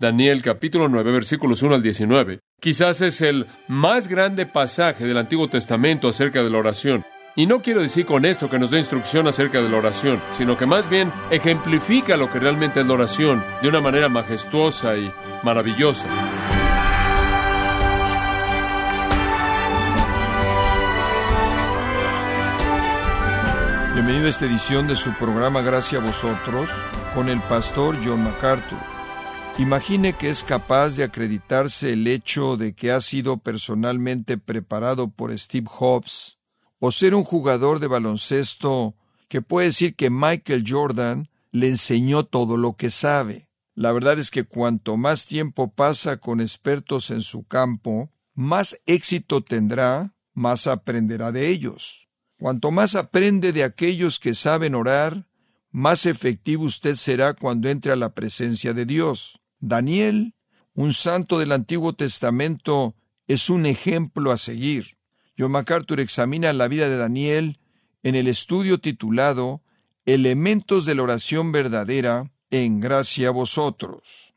Daniel capítulo 9 versículos 1 al 19. Quizás es el más grande pasaje del Antiguo Testamento acerca de la oración. Y no quiero decir con esto que nos dé instrucción acerca de la oración, sino que más bien ejemplifica lo que realmente es la oración de una manera majestuosa y maravillosa. Bienvenido a esta edición de su programa Gracias a vosotros con el pastor John MacArthur. Imagine que es capaz de acreditarse el hecho de que ha sido personalmente preparado por Steve Jobs o ser un jugador de baloncesto que puede decir que Michael Jordan le enseñó todo lo que sabe. La verdad es que cuanto más tiempo pasa con expertos en su campo, más éxito tendrá, más aprenderá de ellos. Cuanto más aprende de aquellos que saben orar, más efectivo usted será cuando entre a la presencia de Dios. Daniel, un santo del Antiguo Testamento, es un ejemplo a seguir. John MacArthur examina la vida de Daniel en el estudio titulado Elementos de la oración verdadera en gracia a vosotros.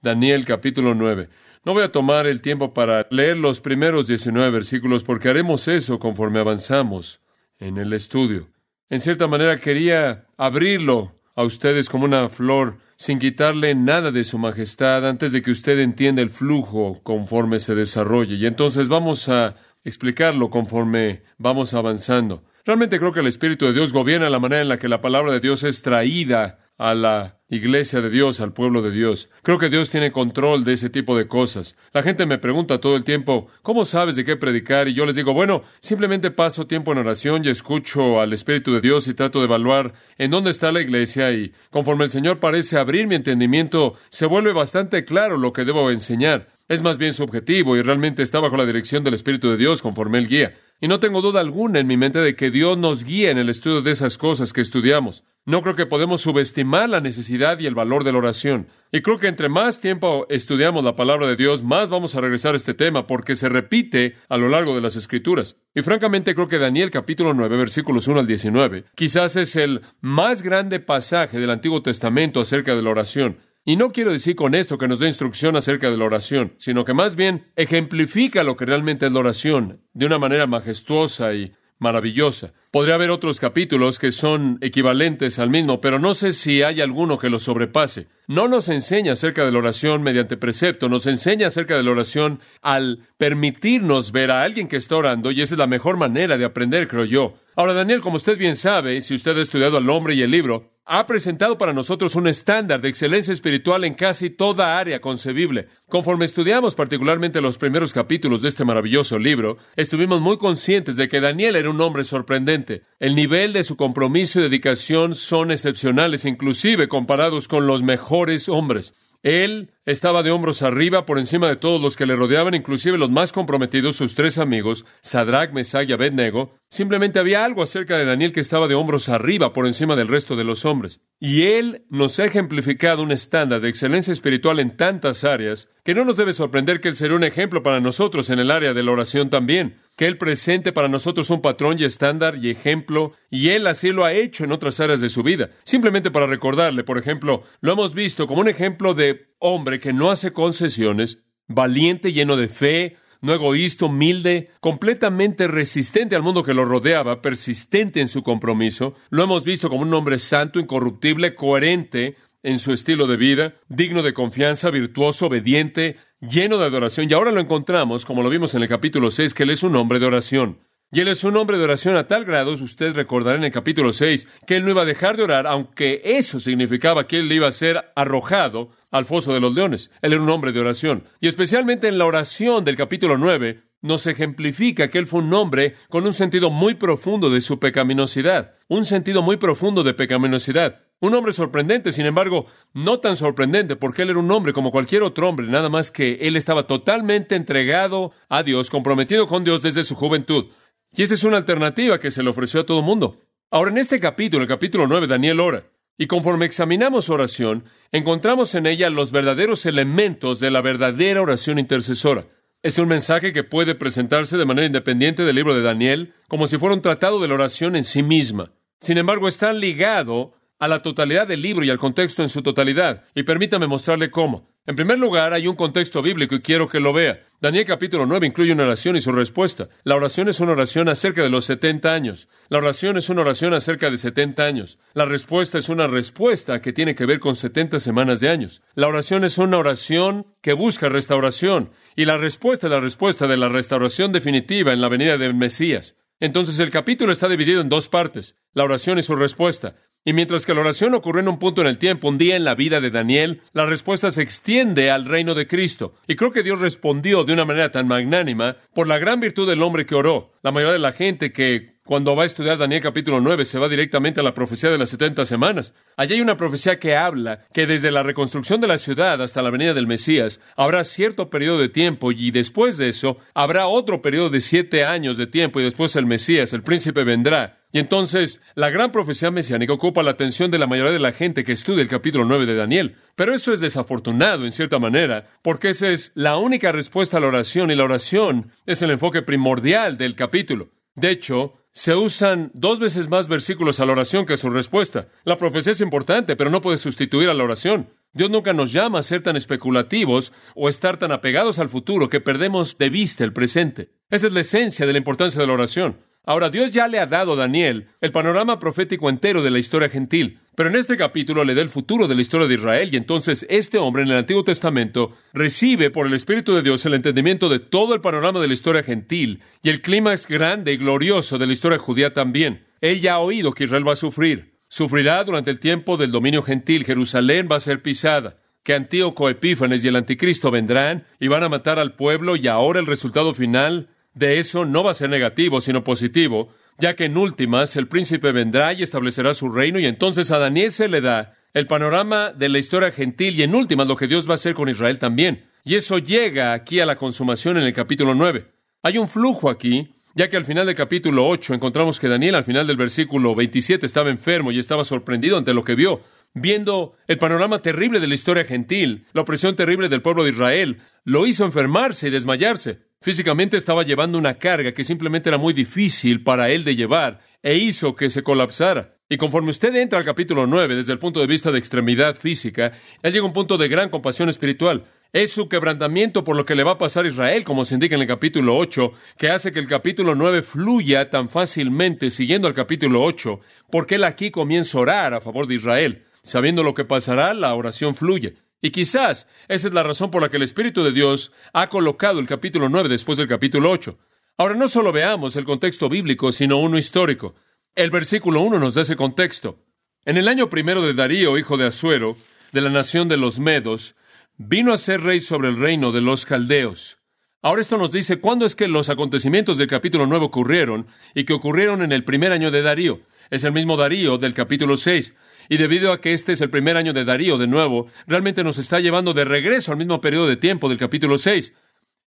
Daniel capítulo 9. No voy a tomar el tiempo para leer los primeros 19 versículos porque haremos eso conforme avanzamos en el estudio. En cierta manera quería abrirlo a ustedes como una flor sin quitarle nada de su majestad antes de que usted entienda el flujo conforme se desarrolle. Y entonces vamos a explicarlo conforme vamos avanzando. Realmente creo que el Espíritu de Dios gobierna la manera en la que la palabra de Dios es traída a la iglesia de Dios, al pueblo de Dios. Creo que Dios tiene control de ese tipo de cosas. La gente me pregunta todo el tiempo, ¿cómo sabes de qué predicar? Y yo les digo, bueno, simplemente paso tiempo en oración y escucho al Espíritu de Dios y trato de evaluar en dónde está la iglesia y conforme el Señor parece abrir mi entendimiento, se vuelve bastante claro lo que debo enseñar. Es más bien subjetivo y realmente está bajo la dirección del Espíritu de Dios conforme Él guía. Y no tengo duda alguna en mi mente de que Dios nos guía en el estudio de esas cosas que estudiamos. No creo que podemos subestimar la necesidad y el valor de la oración. Y creo que entre más tiempo estudiamos la palabra de Dios, más vamos a regresar a este tema porque se repite a lo largo de las Escrituras. Y francamente creo que Daniel capítulo 9 versículos 1 al 19 quizás es el más grande pasaje del Antiguo Testamento acerca de la oración. Y no quiero decir con esto que nos dé instrucción acerca de la oración, sino que más bien ejemplifica lo que realmente es la oración de una manera majestuosa y maravillosa. Podría haber otros capítulos que son equivalentes al mismo, pero no sé si hay alguno que lo sobrepase. No nos enseña acerca de la oración mediante precepto, nos enseña acerca de la oración al permitirnos ver a alguien que está orando, y esa es la mejor manera de aprender, creo yo. Ahora, Daniel, como usted bien sabe, si usted ha estudiado al hombre y el libro, ha presentado para nosotros un estándar de excelencia espiritual en casi toda área concebible. Conforme estudiamos particularmente los primeros capítulos de este maravilloso libro, estuvimos muy conscientes de que Daniel era un hombre sorprendente. El nivel de su compromiso y dedicación son excepcionales, inclusive comparados con los mejores hombres. Él estaba de hombros arriba por encima de todos los que le rodeaban, inclusive los más comprometidos, sus tres amigos, Sadrach, Mesach y Abednego. Simplemente había algo acerca de Daniel que estaba de hombros arriba por encima del resto de los hombres. Y él nos ha ejemplificado un estándar de excelencia espiritual en tantas áreas que no nos debe sorprender que él será un ejemplo para nosotros en el área de la oración también que Él presente para nosotros un patrón y estándar y ejemplo, y Él así lo ha hecho en otras áreas de su vida. Simplemente para recordarle, por ejemplo, lo hemos visto como un ejemplo de hombre que no hace concesiones, valiente, lleno de fe, no egoísta, humilde, completamente resistente al mundo que lo rodeaba, persistente en su compromiso. Lo hemos visto como un hombre santo, incorruptible, coherente en su estilo de vida, digno de confianza, virtuoso, obediente, lleno de adoración. Y ahora lo encontramos, como lo vimos en el capítulo 6, que Él es un hombre de oración. Y Él es un hombre de oración a tal grado, usted recordará en el capítulo 6, que Él no iba a dejar de orar, aunque eso significaba que Él iba a ser arrojado al foso de los leones. Él era un hombre de oración. Y especialmente en la oración del capítulo 9, nos ejemplifica que Él fue un hombre con un sentido muy profundo de su pecaminosidad, un sentido muy profundo de pecaminosidad. Un hombre sorprendente, sin embargo, no tan sorprendente, porque él era un hombre como cualquier otro hombre, nada más que él estaba totalmente entregado a Dios, comprometido con Dios desde su juventud. Y esa es una alternativa que se le ofreció a todo el mundo. Ahora, en este capítulo, el capítulo 9, Daniel ora. Y conforme examinamos oración, encontramos en ella los verdaderos elementos de la verdadera oración intercesora. Es un mensaje que puede presentarse de manera independiente del libro de Daniel, como si fuera un tratado de la oración en sí misma. Sin embargo, está ligado a la totalidad del libro y al contexto en su totalidad. Y permítame mostrarle cómo. En primer lugar, hay un contexto bíblico y quiero que lo vea. Daniel capítulo 9 incluye una oración y su respuesta. La oración es una oración acerca de los 70 años. La oración es una oración acerca de 70 años. La respuesta es una respuesta que tiene que ver con 70 semanas de años. La oración es una oración que busca restauración y la respuesta es la respuesta de la restauración definitiva en la venida del Mesías. Entonces el capítulo está dividido en dos partes, la oración y su respuesta. Y mientras que la oración ocurrió en un punto en el tiempo, un día en la vida de Daniel, la respuesta se extiende al reino de Cristo. Y creo que Dios respondió de una manera tan magnánima por la gran virtud del hombre que oró. La mayoría de la gente que cuando va a estudiar Daniel capítulo 9 se va directamente a la profecía de las 70 semanas. Allí hay una profecía que habla que desde la reconstrucción de la ciudad hasta la venida del Mesías habrá cierto periodo de tiempo y después de eso habrá otro periodo de siete años de tiempo y después el Mesías, el príncipe vendrá. Y entonces la gran profecía mesiánica ocupa la atención de la mayoría de la gente que estudia el capítulo 9 de Daniel. Pero eso es desafortunado en cierta manera, porque esa es la única respuesta a la oración y la oración es el enfoque primordial del capítulo. De hecho, se usan dos veces más versículos a la oración que a su respuesta. La profecía es importante, pero no puede sustituir a la oración. Dios nunca nos llama a ser tan especulativos o estar tan apegados al futuro que perdemos de vista el presente. Esa es la esencia de la importancia de la oración. Ahora, Dios ya le ha dado a Daniel el panorama profético entero de la historia gentil, pero en este capítulo le da el futuro de la historia de Israel y entonces este hombre en el Antiguo Testamento recibe por el Espíritu de Dios el entendimiento de todo el panorama de la historia gentil y el clímax grande y glorioso de la historia judía también. Él ya ha oído que Israel va a sufrir. Sufrirá durante el tiempo del dominio gentil. Jerusalén va a ser pisada que Antíoco Epífanes y el anticristo vendrán y van a matar al pueblo y ahora el resultado final de eso no va a ser negativo, sino positivo, ya que en últimas el príncipe vendrá y establecerá su reino y entonces a Daniel se le da el panorama de la historia gentil y en últimas lo que Dios va a hacer con Israel también. Y eso llega aquí a la consumación en el capítulo 9. Hay un flujo aquí, ya que al final del capítulo 8 encontramos que Daniel al final del versículo 27 estaba enfermo y estaba sorprendido ante lo que vio, viendo el panorama terrible de la historia gentil, la opresión terrible del pueblo de Israel, lo hizo enfermarse y desmayarse. Físicamente estaba llevando una carga que simplemente era muy difícil para él de llevar e hizo que se colapsara. Y conforme usted entra al capítulo 9 desde el punto de vista de extremidad física, él llega un punto de gran compasión espiritual. Es su quebrantamiento por lo que le va a pasar a Israel, como se indica en el capítulo 8, que hace que el capítulo 9 fluya tan fácilmente siguiendo al capítulo 8, porque él aquí comienza a orar a favor de Israel. Sabiendo lo que pasará, la oración fluye. Y quizás esa es la razón por la que el Espíritu de Dios ha colocado el capítulo 9 después del capítulo 8. Ahora no solo veamos el contexto bíblico, sino uno histórico. El versículo 1 nos da ese contexto. En el año primero de Darío, hijo de Asuero, de la nación de los Medos, vino a ser rey sobre el reino de los caldeos. Ahora esto nos dice cuándo es que los acontecimientos del capítulo 9 ocurrieron y que ocurrieron en el primer año de Darío. Es el mismo Darío del capítulo 6. Y debido a que este es el primer año de Darío, de nuevo, realmente nos está llevando de regreso al mismo periodo de tiempo del capítulo 6.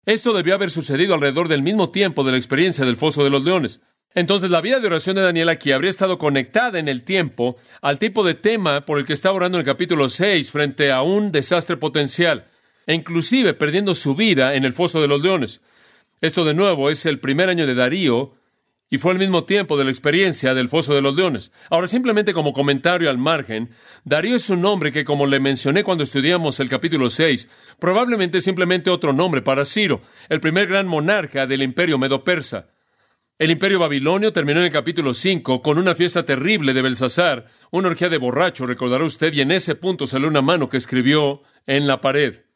Esto debió haber sucedido alrededor del mismo tiempo de la experiencia del foso de los leones. Entonces la vida de oración de Daniel aquí habría estado conectada en el tiempo al tipo de tema por el que estaba orando en el capítulo 6 frente a un desastre potencial, e inclusive perdiendo su vida en el foso de los leones. Esto de nuevo es el primer año de Darío, y fue al mismo tiempo de la experiencia del foso de los leones. Ahora, simplemente como comentario al margen, Darío es un nombre que, como le mencioné cuando estudiamos el capítulo 6, probablemente es simplemente otro nombre para Ciro, el primer gran monarca del imperio medo-persa. El imperio babilonio terminó en el capítulo 5 con una fiesta terrible de Belsasar, una orgía de borracho, recordará usted, y en ese punto salió una mano que escribió en la pared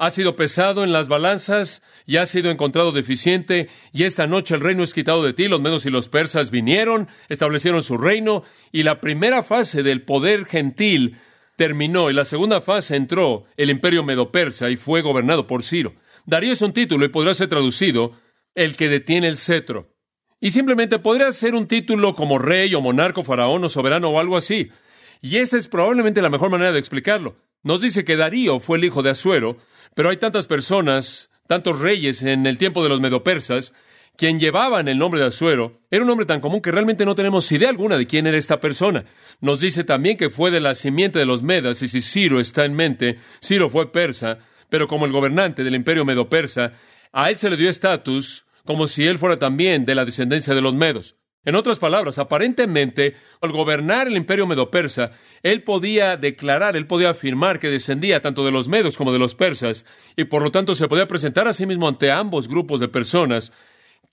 ha sido pesado en las balanzas y ha sido encontrado deficiente, y esta noche el reino es quitado de ti, los medos y los persas vinieron, establecieron su reino, y la primera fase del poder gentil terminó, y la segunda fase entró el imperio medo-persa y fue gobernado por Ciro. Darío es un título y podrá ser traducido el que detiene el cetro. Y simplemente podría ser un título como rey o monarco, faraón o soberano o algo así. Y esa es probablemente la mejor manera de explicarlo. Nos dice que Darío fue el hijo de Asuero, pero hay tantas personas, tantos reyes en el tiempo de los medopersas, quien llevaban el nombre de Asuero, era un nombre tan común que realmente no tenemos idea alguna de quién era esta persona. Nos dice también que fue de la simiente de los Medas, y si Ciro está en mente, Ciro fue persa, pero como el gobernante del imperio medo-persa, a él se le dio estatus como si él fuera también de la descendencia de los Medos. En otras palabras, aparentemente, al gobernar el imperio medo-persa, él podía declarar, él podía afirmar que descendía tanto de los medos como de los persas, y por lo tanto se podía presentar a sí mismo ante ambos grupos de personas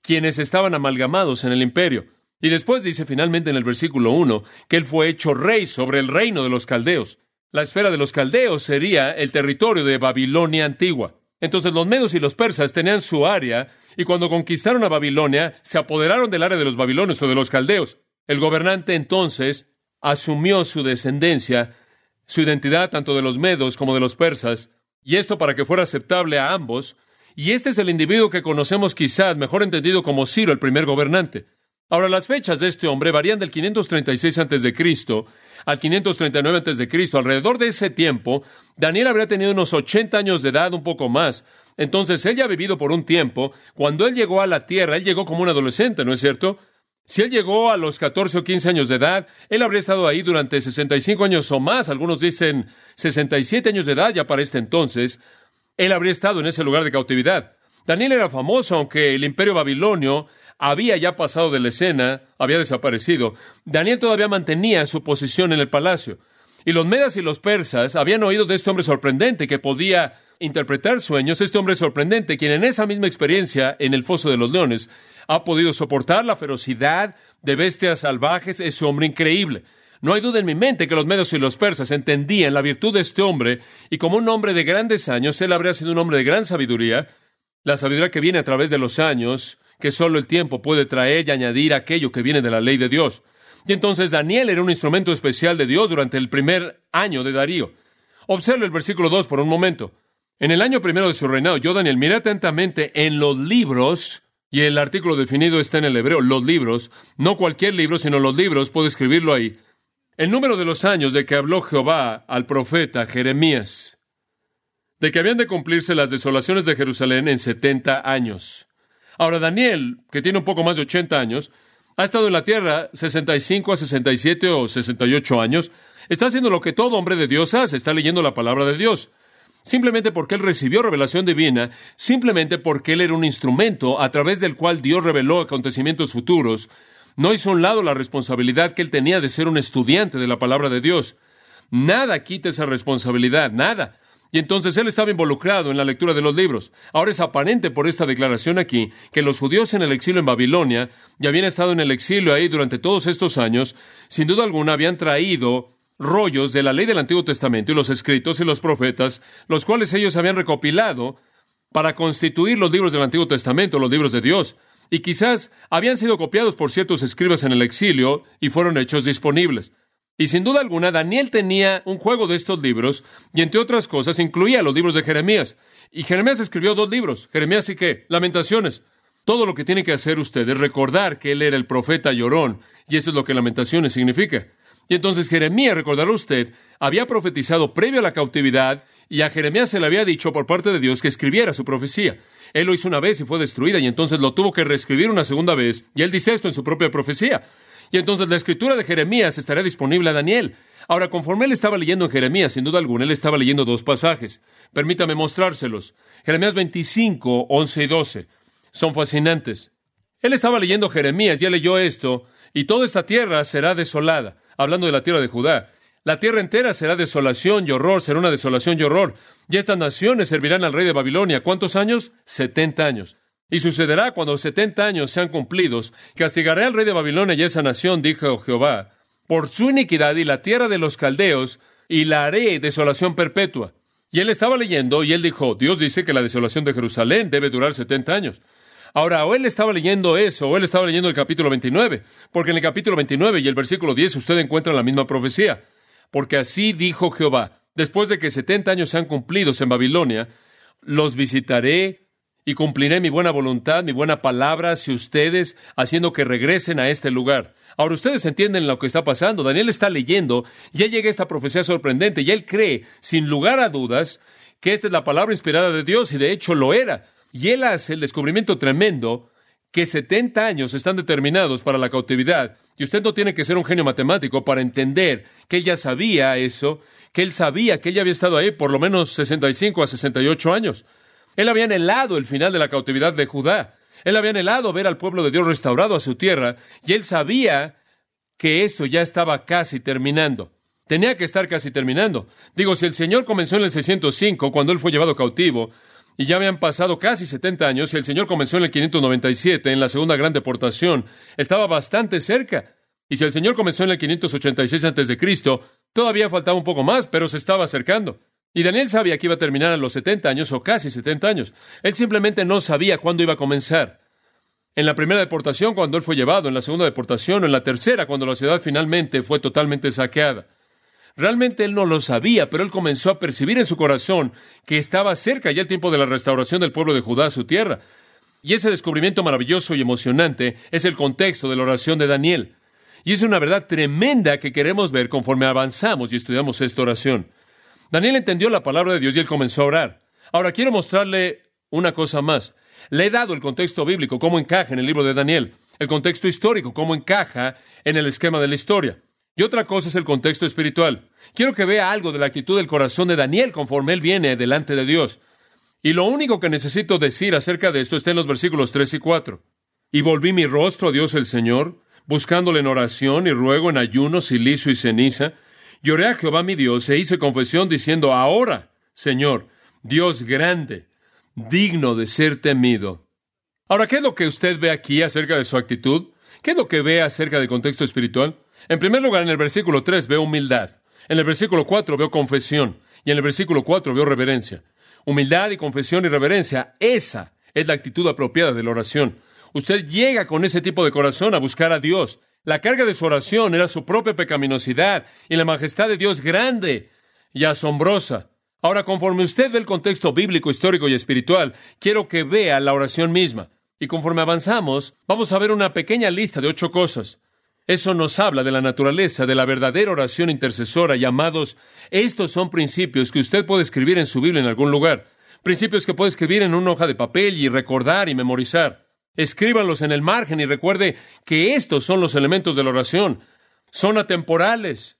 quienes estaban amalgamados en el imperio. Y después dice finalmente en el versículo 1 que él fue hecho rey sobre el reino de los caldeos. La esfera de los caldeos sería el territorio de Babilonia antigua. Entonces los medos y los persas tenían su área y cuando conquistaron a Babilonia se apoderaron del área de los babilonios o de los caldeos. El gobernante entonces asumió su descendencia, su identidad tanto de los medos como de los persas, y esto para que fuera aceptable a ambos, y este es el individuo que conocemos quizás mejor entendido como Ciro, el primer gobernante. Ahora, las fechas de este hombre varían del 536 a.C. al 539 a.C. Alrededor de ese tiempo, Daniel habría tenido unos 80 años de edad, un poco más. Entonces, él ya ha vivido por un tiempo. Cuando él llegó a la tierra, él llegó como un adolescente, ¿no es cierto? Si él llegó a los 14 o 15 años de edad, él habría estado ahí durante 65 años o más. Algunos dicen 67 años de edad ya para este entonces. Él habría estado en ese lugar de cautividad. Daniel era famoso, aunque el imperio babilonio había ya pasado de la escena, había desaparecido. Daniel todavía mantenía su posición en el palacio. Y los medas y los persas habían oído de este hombre sorprendente que podía interpretar sueños, este hombre sorprendente, quien en esa misma experiencia en el foso de los leones ha podido soportar la ferocidad de bestias salvajes, ese hombre increíble. No hay duda en mi mente que los medios y los persas entendían la virtud de este hombre, y como un hombre de grandes años, él habría sido un hombre de gran sabiduría, la sabiduría que viene a través de los años, que solo el tiempo puede traer y añadir aquello que viene de la ley de Dios. Y entonces Daniel era un instrumento especial de Dios durante el primer año de Darío. Observe el versículo 2 por un momento. En el año primero de su reinado, yo, Daniel, miré atentamente en los libros, y el artículo definido está en el hebreo, los libros, no cualquier libro, sino los libros, puedo escribirlo ahí. El número de los años de que habló Jehová al profeta Jeremías, de que habían de cumplirse las desolaciones de Jerusalén en setenta años. Ahora, Daniel, que tiene un poco más de ochenta años, ha estado en la tierra 65 a 67 o 68 años, está haciendo lo que todo hombre de Dios hace, está leyendo la palabra de Dios simplemente porque él recibió revelación divina, simplemente porque él era un instrumento a través del cual Dios reveló acontecimientos futuros, no hizo a un lado la responsabilidad que él tenía de ser un estudiante de la palabra de Dios. Nada quita esa responsabilidad, nada. Y entonces él estaba involucrado en la lectura de los libros. Ahora es aparente por esta declaración aquí que los judíos en el exilio en Babilonia, y habían estado en el exilio ahí durante todos estos años, sin duda alguna habían traído rollos de la ley del Antiguo Testamento y los escritos y los profetas, los cuales ellos habían recopilado para constituir los libros del Antiguo Testamento, los libros de Dios. Y quizás habían sido copiados por ciertos escribas en el exilio y fueron hechos disponibles. Y sin duda alguna, Daniel tenía un juego de estos libros, y entre otras cosas incluía los libros de Jeremías. Y Jeremías escribió dos libros, Jeremías y qué, Lamentaciones. Todo lo que tiene que hacer usted es recordar que él era el profeta llorón, y eso es lo que Lamentaciones significa. Y entonces Jeremías, recordará usted, había profetizado previo a la cautividad y a Jeremías se le había dicho por parte de Dios que escribiera su profecía. Él lo hizo una vez y fue destruida y entonces lo tuvo que reescribir una segunda vez y él dice esto en su propia profecía. Y entonces la escritura de Jeremías estaría disponible a Daniel. Ahora, conforme él estaba leyendo en Jeremías, sin duda alguna, él estaba leyendo dos pasajes. Permítame mostrárselos. Jeremías 25, 11 y 12. Son fascinantes. Él estaba leyendo Jeremías, ya leyó esto, y toda esta tierra será desolada hablando de la tierra de Judá. La tierra entera será desolación y horror, será una desolación y horror. Y estas naciones servirán al rey de Babilonia. ¿Cuántos años? Setenta años. Y sucederá cuando setenta años sean cumplidos, castigaré al rey de Babilonia y esa nación, dijo Jehová, por su iniquidad y la tierra de los caldeos, y la haré desolación perpetua. Y él estaba leyendo y él dijo, Dios dice que la desolación de Jerusalén debe durar setenta años. Ahora, o él estaba leyendo eso, o él estaba leyendo el capítulo 29, porque en el capítulo 29 y el versículo 10 usted encuentra la misma profecía. Porque así dijo Jehová, después de que setenta años sean cumplidos en Babilonia, los visitaré y cumpliré mi buena voluntad, mi buena palabra hacia ustedes, haciendo que regresen a este lugar. Ahora ustedes entienden lo que está pasando. Daniel está leyendo, ya llega esta profecía sorprendente, y él cree, sin lugar a dudas, que esta es la palabra inspirada de Dios, y de hecho lo era. Y él hace el descubrimiento tremendo que 70 años están determinados para la cautividad. Y usted no tiene que ser un genio matemático para entender que él ya sabía eso, que él sabía que ella había estado ahí por lo menos 65 a 68 años. Él había anhelado el final de la cautividad de Judá. Él había anhelado ver al pueblo de Dios restaurado a su tierra y él sabía que esto ya estaba casi terminando. Tenía que estar casi terminando. Digo, si el Señor comenzó en el 605, cuando él fue llevado cautivo, y ya habían pasado casi 70 años, y el Señor comenzó en el 597, en la segunda gran deportación, estaba bastante cerca. Y si el Señor comenzó en el 586 antes de Cristo, todavía faltaba un poco más, pero se estaba acercando. Y Daniel sabía que iba a terminar a los 70 años o casi 70 años. Él simplemente no sabía cuándo iba a comenzar. En la primera deportación, cuando él fue llevado, en la segunda deportación, o en la tercera, cuando la ciudad finalmente fue totalmente saqueada. Realmente él no lo sabía, pero él comenzó a percibir en su corazón que estaba cerca ya el tiempo de la restauración del pueblo de Judá a su tierra. Y ese descubrimiento maravilloso y emocionante es el contexto de la oración de Daniel. Y es una verdad tremenda que queremos ver conforme avanzamos y estudiamos esta oración. Daniel entendió la palabra de Dios y él comenzó a orar. Ahora quiero mostrarle una cosa más. Le he dado el contexto bíblico, cómo encaja en el libro de Daniel, el contexto histórico, cómo encaja en el esquema de la historia. Y otra cosa es el contexto espiritual. Quiero que vea algo de la actitud del corazón de Daniel conforme él viene delante de Dios. Y lo único que necesito decir acerca de esto está en los versículos 3 y 4. Y volví mi rostro a Dios el Señor, buscándole en oración y ruego en ayuno, silicio y ceniza. Lloré a Jehová mi Dios e hice confesión diciendo, ahora, Señor, Dios grande, digno de ser temido. Ahora, ¿qué es lo que usted ve aquí acerca de su actitud? ¿Qué es lo que ve acerca del contexto espiritual? En primer lugar, en el versículo 3 veo humildad. En el versículo 4 veo confesión. Y en el versículo 4 veo reverencia. Humildad y confesión y reverencia. Esa es la actitud apropiada de la oración. Usted llega con ese tipo de corazón a buscar a Dios. La carga de su oración era su propia pecaminosidad y la majestad de Dios grande y asombrosa. Ahora, conforme usted ve el contexto bíblico, histórico y espiritual, quiero que vea la oración misma. Y conforme avanzamos, vamos a ver una pequeña lista de ocho cosas. Eso nos habla de la naturaleza de la verdadera oración intercesora y amados, estos son principios que usted puede escribir en su Biblia en algún lugar, principios que puede escribir en una hoja de papel y recordar y memorizar. Escríbanlos en el margen y recuerde que estos son los elementos de la oración. Son atemporales,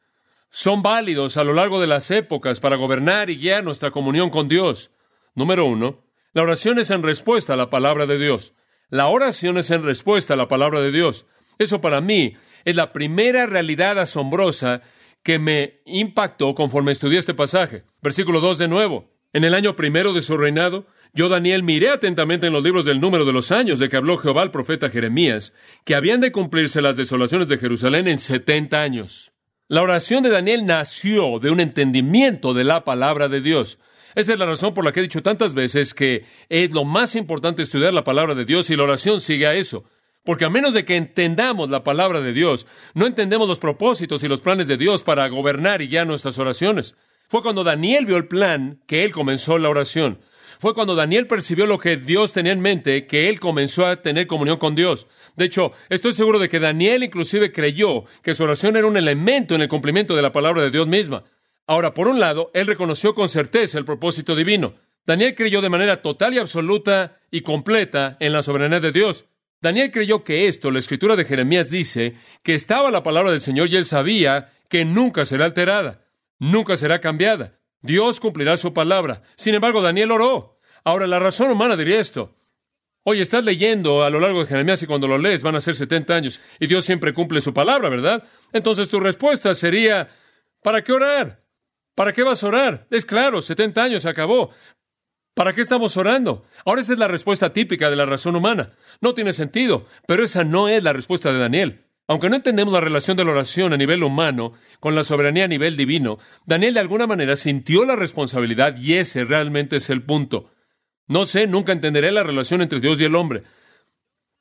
son válidos a lo largo de las épocas para gobernar y guiar nuestra comunión con Dios. Número uno, la oración es en respuesta a la palabra de Dios. La oración es en respuesta a la palabra de Dios. Eso para mí es la primera realidad asombrosa que me impactó conforme estudié este pasaje. Versículo 2 de nuevo. En el año primero de su reinado, yo, Daniel, miré atentamente en los libros del número de los años de que habló Jehová al profeta Jeremías, que habían de cumplirse las desolaciones de Jerusalén en setenta años. La oración de Daniel nació de un entendimiento de la palabra de Dios. Esa es la razón por la que he dicho tantas veces que es lo más importante estudiar la palabra de Dios y la oración sigue a eso. Porque a menos de que entendamos la palabra de Dios, no entendemos los propósitos y los planes de Dios para gobernar y guiar nuestras oraciones. Fue cuando Daniel vio el plan que él comenzó la oración. Fue cuando Daniel percibió lo que Dios tenía en mente que él comenzó a tener comunión con Dios. De hecho, estoy seguro de que Daniel inclusive creyó que su oración era un elemento en el cumplimiento de la palabra de Dios misma. Ahora, por un lado, él reconoció con certeza el propósito divino. Daniel creyó de manera total y absoluta y completa en la soberanía de Dios. Daniel creyó que esto, la escritura de Jeremías dice, que estaba la palabra del Señor y él sabía que nunca será alterada, nunca será cambiada. Dios cumplirá su palabra. Sin embargo, Daniel oró. Ahora, la razón humana diría esto. Oye, estás leyendo a lo largo de Jeremías y cuando lo lees van a ser 70 años y Dios siempre cumple su palabra, ¿verdad? Entonces tu respuesta sería, ¿para qué orar? ¿Para qué vas a orar? Es claro, 70 años acabó. ¿Para qué estamos orando? Ahora esa es la respuesta típica de la razón humana. No tiene sentido, pero esa no es la respuesta de Daniel. Aunque no entendemos la relación de la oración a nivel humano con la soberanía a nivel divino, Daniel de alguna manera sintió la responsabilidad y ese realmente es el punto. No sé, nunca entenderé la relación entre Dios y el hombre.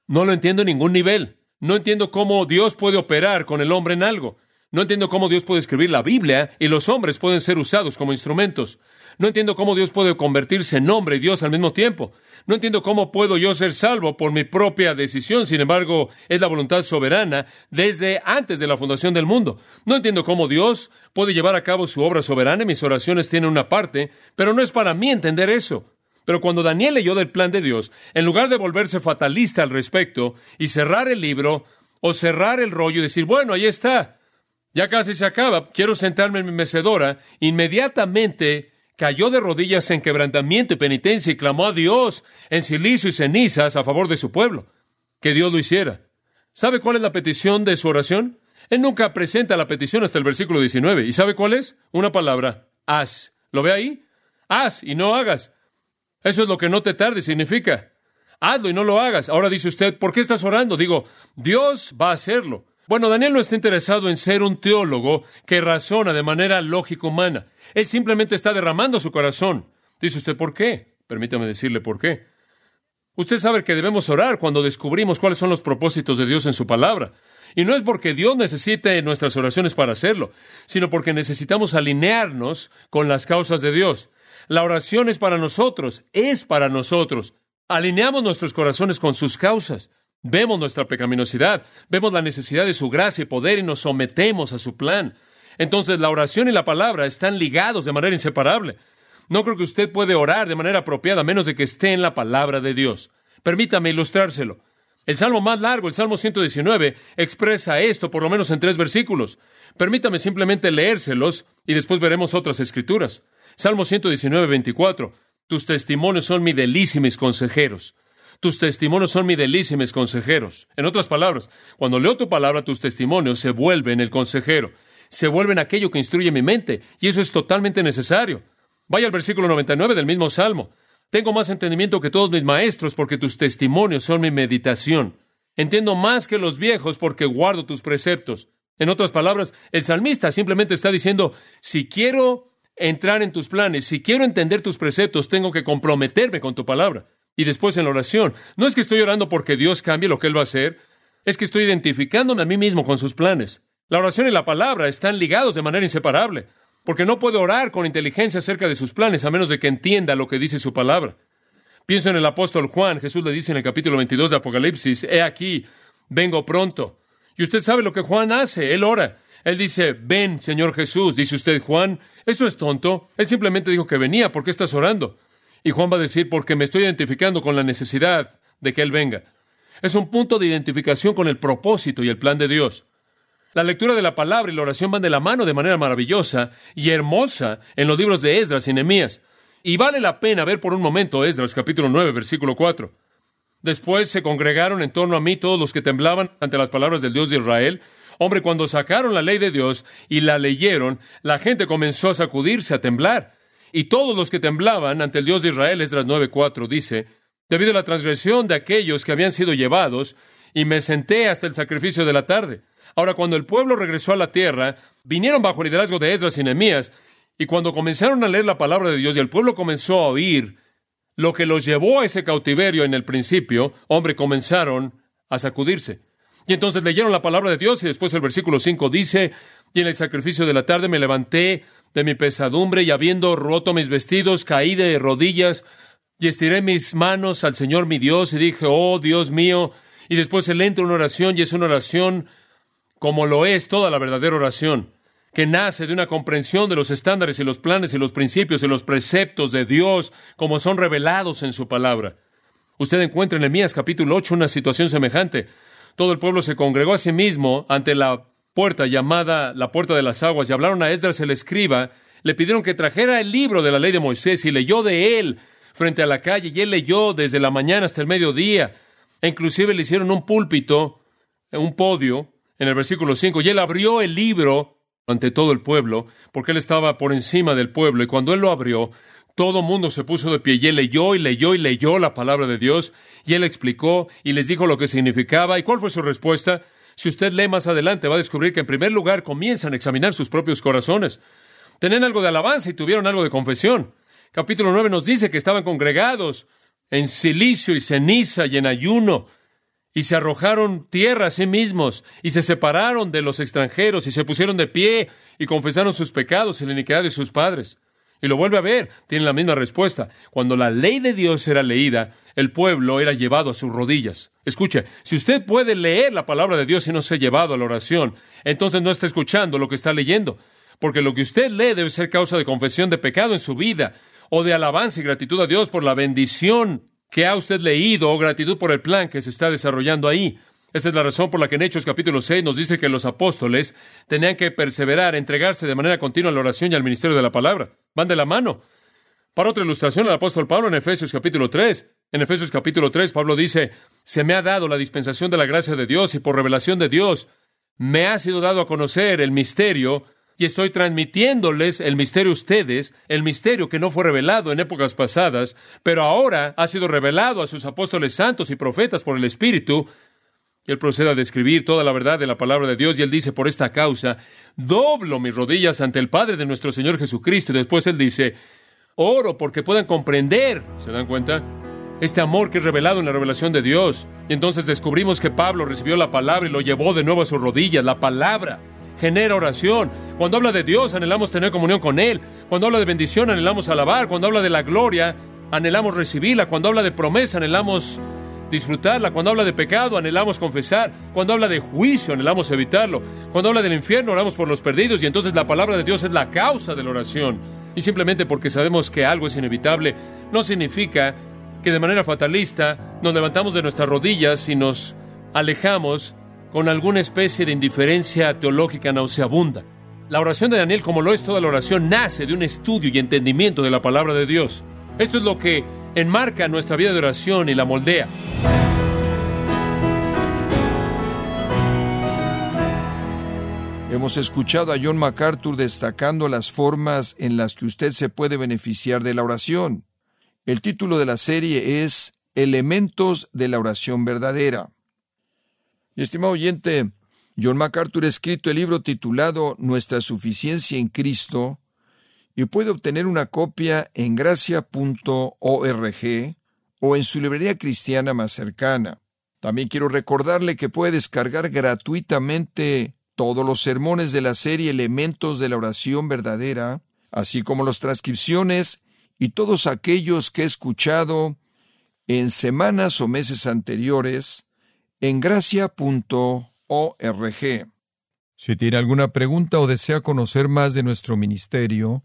No lo entiendo en ningún nivel. No entiendo cómo Dios puede operar con el hombre en algo. No entiendo cómo Dios puede escribir la Biblia y los hombres pueden ser usados como instrumentos. No entiendo cómo Dios puede convertirse en hombre y Dios al mismo tiempo. No entiendo cómo puedo yo ser salvo por mi propia decisión. Sin embargo, es la voluntad soberana desde antes de la fundación del mundo. No entiendo cómo Dios puede llevar a cabo su obra soberana mis oraciones tienen una parte, pero no es para mí entender eso. Pero cuando Daniel leyó del plan de Dios, en lugar de volverse fatalista al respecto y cerrar el libro o cerrar el rollo y decir, bueno, ahí está, ya casi se acaba, quiero sentarme en mi mecedora, inmediatamente cayó de rodillas en quebrantamiento y penitencia y clamó a Dios en silicio y cenizas a favor de su pueblo. Que Dios lo hiciera. ¿Sabe cuál es la petición de su oración? Él nunca presenta la petición hasta el versículo 19. ¿Y sabe cuál es? Una palabra, haz. ¿Lo ve ahí? Haz y no hagas. Eso es lo que no te tarde significa. Hazlo y no lo hagas. Ahora dice usted, ¿por qué estás orando? Digo, Dios va a hacerlo. Bueno, Daniel no está interesado en ser un teólogo que razona de manera lógica humana. Él simplemente está derramando su corazón. Dice usted, ¿por qué? Permítame decirle por qué. Usted sabe que debemos orar cuando descubrimos cuáles son los propósitos de Dios en su palabra. Y no es porque Dios necesite nuestras oraciones para hacerlo, sino porque necesitamos alinearnos con las causas de Dios. La oración es para nosotros, es para nosotros. Alineamos nuestros corazones con sus causas. Vemos nuestra pecaminosidad, vemos la necesidad de su gracia y poder y nos sometemos a su plan. Entonces la oración y la palabra están ligados de manera inseparable. No creo que usted puede orar de manera apropiada a menos de que esté en la palabra de Dios. Permítame ilustrárselo. El salmo más largo, el Salmo 119, expresa esto por lo menos en tres versículos. Permítame simplemente leérselos y después veremos otras escrituras. Salmo 119, 24. Tus testimonios son mi delicia y mis consejeros. Tus testimonios son mi delicia y mis consejeros. En otras palabras, cuando leo tu palabra, tus testimonios se vuelven el consejero, se vuelven aquello que instruye mi mente, y eso es totalmente necesario. Vaya al versículo 99 del mismo Salmo. Tengo más entendimiento que todos mis maestros porque tus testimonios son mi meditación. Entiendo más que los viejos porque guardo tus preceptos. En otras palabras, el salmista simplemente está diciendo, si quiero entrar en tus planes, si quiero entender tus preceptos, tengo que comprometerme con tu palabra. Y después en la oración, no es que estoy orando porque Dios cambie lo que Él va a hacer, es que estoy identificándome a mí mismo con sus planes. La oración y la palabra están ligados de manera inseparable porque no puede orar con inteligencia acerca de sus planes a menos de que entienda lo que dice su palabra. Pienso en el apóstol Juan, Jesús le dice en el capítulo 22 de Apocalipsis, he aquí, vengo pronto. Y usted sabe lo que Juan hace, él ora. Él dice, ven, Señor Jesús. Dice usted, Juan, eso es tonto. Él simplemente dijo que venía, ¿por qué estás orando? Y Juan va a decir, porque me estoy identificando con la necesidad de que Él venga. Es un punto de identificación con el propósito y el plan de Dios. La lectura de la palabra y la oración van de la mano de manera maravillosa y hermosa en los libros de Esdras y Nehemías. Y vale la pena ver por un momento Esdras capítulo 9, versículo 4. Después se congregaron en torno a mí todos los que temblaban ante las palabras del Dios de Israel. Hombre, cuando sacaron la ley de Dios y la leyeron, la gente comenzó a sacudirse, a temblar. Y todos los que temblaban ante el Dios de Israel, Esdras 9:4 dice, debido a la transgresión de aquellos que habían sido llevados, y me senté hasta el sacrificio de la tarde. Ahora, cuando el pueblo regresó a la tierra, vinieron bajo el liderazgo de Esdras y Nehemías, y cuando comenzaron a leer la palabra de Dios y el pueblo comenzó a oír lo que los llevó a ese cautiverio en el principio, hombre, comenzaron a sacudirse. Y entonces leyeron la palabra de Dios y después el versículo 5 dice, y en el sacrificio de la tarde me levanté de mi pesadumbre y habiendo roto mis vestidos, caí de rodillas y estiré mis manos al Señor mi Dios y dije, oh Dios mío, y después él entra una oración y es una oración como lo es toda la verdadera oración, que nace de una comprensión de los estándares y los planes y los principios y los preceptos de Dios como son revelados en su palabra. Usted encuentra en Emías capítulo 8 una situación semejante. Todo el pueblo se congregó a sí mismo ante la puerta llamada la puerta de las aguas y hablaron a Esdras el escriba, le pidieron que trajera el libro de la ley de Moisés y leyó de él frente a la calle y él leyó desde la mañana hasta el mediodía. E inclusive le hicieron un púlpito, un podio, en el versículo 5, y él abrió el libro ante todo el pueblo, porque él estaba por encima del pueblo, y cuando él lo abrió, todo mundo se puso de pie, y él leyó y leyó y leyó la palabra de Dios, y él explicó y les dijo lo que significaba, y cuál fue su respuesta. Si usted lee más adelante, va a descubrir que en primer lugar comienzan a examinar sus propios corazones. Tenían algo de alabanza y tuvieron algo de confesión. Capítulo 9 nos dice que estaban congregados en silicio y ceniza y en ayuno y se arrojaron tierra a sí mismos, y se separaron de los extranjeros, y se pusieron de pie, y confesaron sus pecados y la iniquidad de sus padres. Y lo vuelve a ver, tiene la misma respuesta. Cuando la ley de Dios era leída, el pueblo era llevado a sus rodillas. Escuche, si usted puede leer la palabra de Dios y no se ha llevado a la oración, entonces no está escuchando lo que está leyendo, porque lo que usted lee debe ser causa de confesión de pecado en su vida, o de alabanza y gratitud a Dios por la bendición que ha usted leído o gratitud por el plan que se está desarrollando ahí. Esta es la razón por la que en Hechos capítulo 6 nos dice que los apóstoles tenían que perseverar, entregarse de manera continua a la oración y al ministerio de la palabra. Van de la mano. Para otra ilustración, el apóstol Pablo en Efesios capítulo 3. En Efesios capítulo 3, Pablo dice, se me ha dado la dispensación de la gracia de Dios y por revelación de Dios me ha sido dado a conocer el misterio y estoy transmitiéndoles el misterio a ustedes, el misterio que no fue revelado en épocas pasadas, pero ahora ha sido revelado a sus apóstoles santos y profetas por el Espíritu. Él procede a describir toda la verdad de la palabra de Dios y él dice, por esta causa, doblo mis rodillas ante el Padre de nuestro Señor Jesucristo. Y después él dice, oro porque puedan comprender, ¿se dan cuenta? Este amor que es revelado en la revelación de Dios. Y entonces descubrimos que Pablo recibió la palabra y lo llevó de nuevo a sus rodillas. La palabra genera oración. Cuando habla de Dios, anhelamos tener comunión con Él. Cuando habla de bendición, anhelamos alabar. Cuando habla de la gloria, anhelamos recibirla. Cuando habla de promesa, anhelamos disfrutarla. Cuando habla de pecado, anhelamos confesar. Cuando habla de juicio, anhelamos evitarlo. Cuando habla del infierno, oramos por los perdidos. Y entonces la palabra de Dios es la causa de la oración. Y simplemente porque sabemos que algo es inevitable, no significa que de manera fatalista nos levantamos de nuestras rodillas y nos alejamos con alguna especie de indiferencia teológica nauseabunda. La oración de Daniel, como lo es toda la oración, nace de un estudio y entendimiento de la palabra de Dios. Esto es lo que enmarca nuestra vida de oración y la moldea. Hemos escuchado a John MacArthur destacando las formas en las que usted se puede beneficiar de la oración. El título de la serie es Elementos de la oración verdadera. Y estimado oyente, John MacArthur ha escrito el libro titulado Nuestra suficiencia en Cristo y puede obtener una copia en gracia.org o en su librería cristiana más cercana. También quiero recordarle que puede descargar gratuitamente todos los sermones de la serie Elementos de la Oración Verdadera, así como las transcripciones y todos aquellos que he escuchado en semanas o meses anteriores en gracia.org. Si tiene alguna pregunta o desea conocer más de nuestro ministerio,